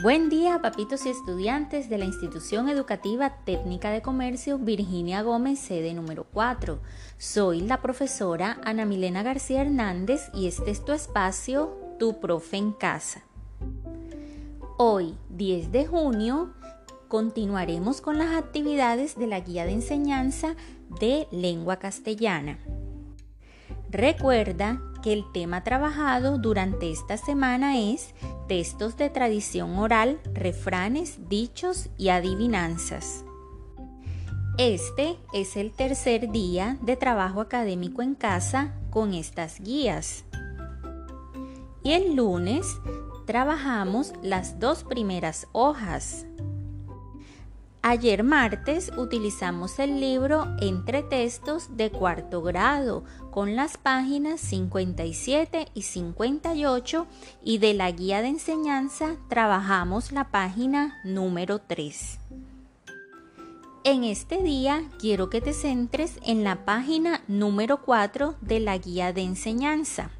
Buen día, papitos y estudiantes de la Institución Educativa Técnica de Comercio Virginia Gómez, sede número 4. Soy la profesora Ana Milena García Hernández y este es tu espacio, Tu Profe en Casa. Hoy, 10 de junio, continuaremos con las actividades de la guía de enseñanza de lengua castellana. Recuerda que el tema trabajado durante esta semana es textos de tradición oral, refranes, dichos y adivinanzas. Este es el tercer día de trabajo académico en casa con estas guías. Y el lunes trabajamos las dos primeras hojas. Ayer martes utilizamos el libro Entre textos de cuarto grado con las páginas 57 y 58 y de la guía de enseñanza trabajamos la página número 3. En este día quiero que te centres en la página número 4 de la guía de enseñanza.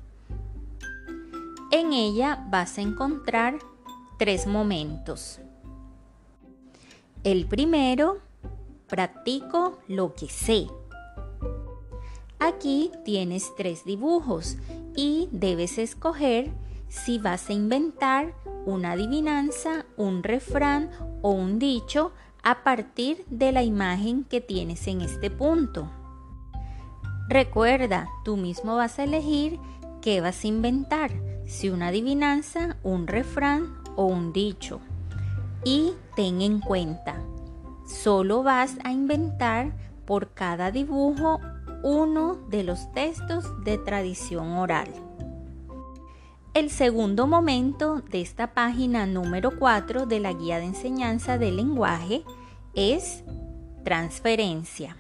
En ella vas a encontrar tres momentos. El primero, practico lo que sé. Aquí tienes tres dibujos y debes escoger si vas a inventar una adivinanza, un refrán o un dicho a partir de la imagen que tienes en este punto. Recuerda, tú mismo vas a elegir qué vas a inventar, si una adivinanza, un refrán o un dicho. Y ten en cuenta, solo vas a inventar por cada dibujo uno de los textos de tradición oral. El segundo momento de esta página número 4 de la guía de enseñanza del lenguaje es transferencia.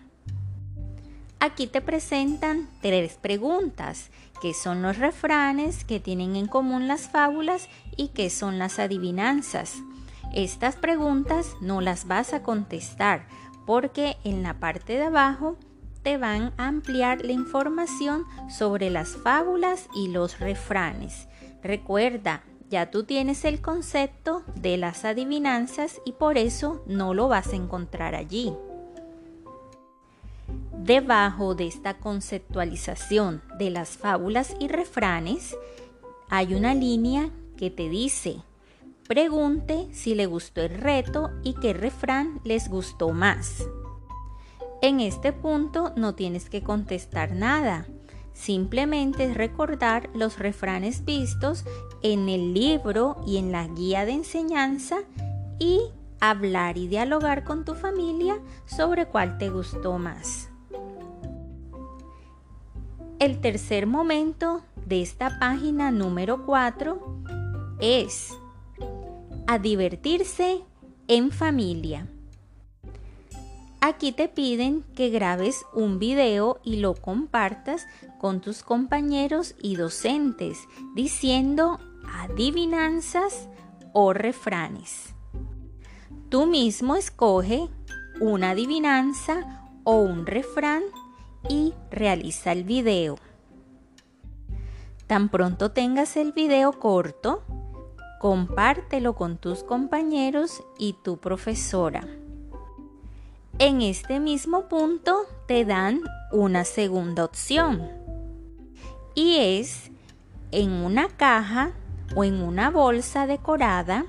Aquí te presentan tres preguntas, que son los refranes, que tienen en común las fábulas y qué son las adivinanzas. Estas preguntas no las vas a contestar porque en la parte de abajo te van a ampliar la información sobre las fábulas y los refranes. Recuerda, ya tú tienes el concepto de las adivinanzas y por eso no lo vas a encontrar allí. Debajo de esta conceptualización de las fábulas y refranes hay una línea que te dice Pregunte si le gustó el reto y qué refrán les gustó más. En este punto no tienes que contestar nada, simplemente recordar los refranes vistos en el libro y en la guía de enseñanza y hablar y dialogar con tu familia sobre cuál te gustó más. El tercer momento de esta página número 4 es a divertirse en familia. Aquí te piden que grabes un video y lo compartas con tus compañeros y docentes diciendo adivinanzas o refranes. Tú mismo escoge una adivinanza o un refrán y realiza el video. Tan pronto tengas el video corto, compártelo con tus compañeros y tu profesora. En este mismo punto te dan una segunda opción y es en una caja o en una bolsa decorada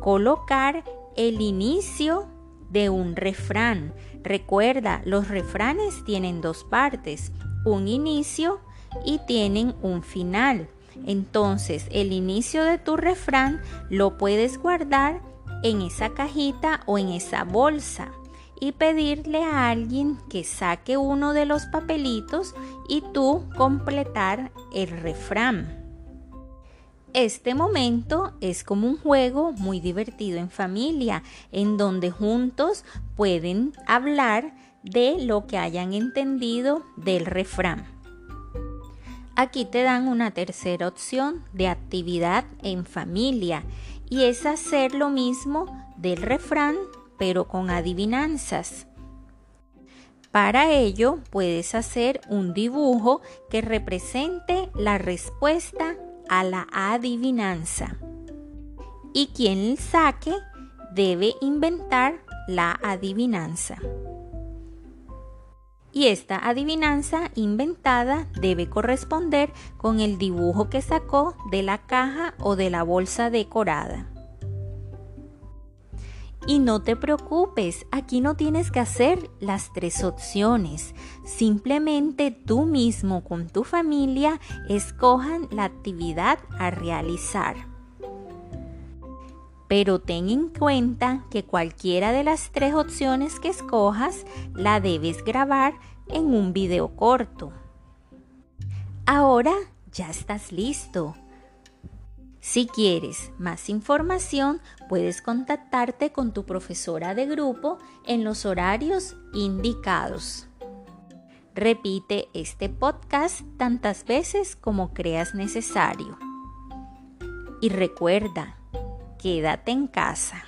colocar el inicio de un refrán. Recuerda, los refranes tienen dos partes, un inicio y tienen un final. Entonces, el inicio de tu refrán lo puedes guardar en esa cajita o en esa bolsa y pedirle a alguien que saque uno de los papelitos y tú completar el refrán. Este momento es como un juego muy divertido en familia, en donde juntos pueden hablar de lo que hayan entendido del refrán. Aquí te dan una tercera opción de actividad en familia y es hacer lo mismo del refrán pero con adivinanzas. Para ello puedes hacer un dibujo que represente la respuesta a la adivinanza. y quien saque debe inventar la adivinanza. Y esta adivinanza inventada debe corresponder con el dibujo que sacó de la caja o de la bolsa decorada. Y no te preocupes, aquí no tienes que hacer las tres opciones. Simplemente tú mismo con tu familia escojan la actividad a realizar. Pero ten en cuenta que cualquiera de las tres opciones que escojas la debes grabar en un video corto. Ahora ya estás listo. Si quieres más información, puedes contactarte con tu profesora de grupo en los horarios indicados. Repite este podcast tantas veces como creas necesario. Y recuerda, quédate en casa.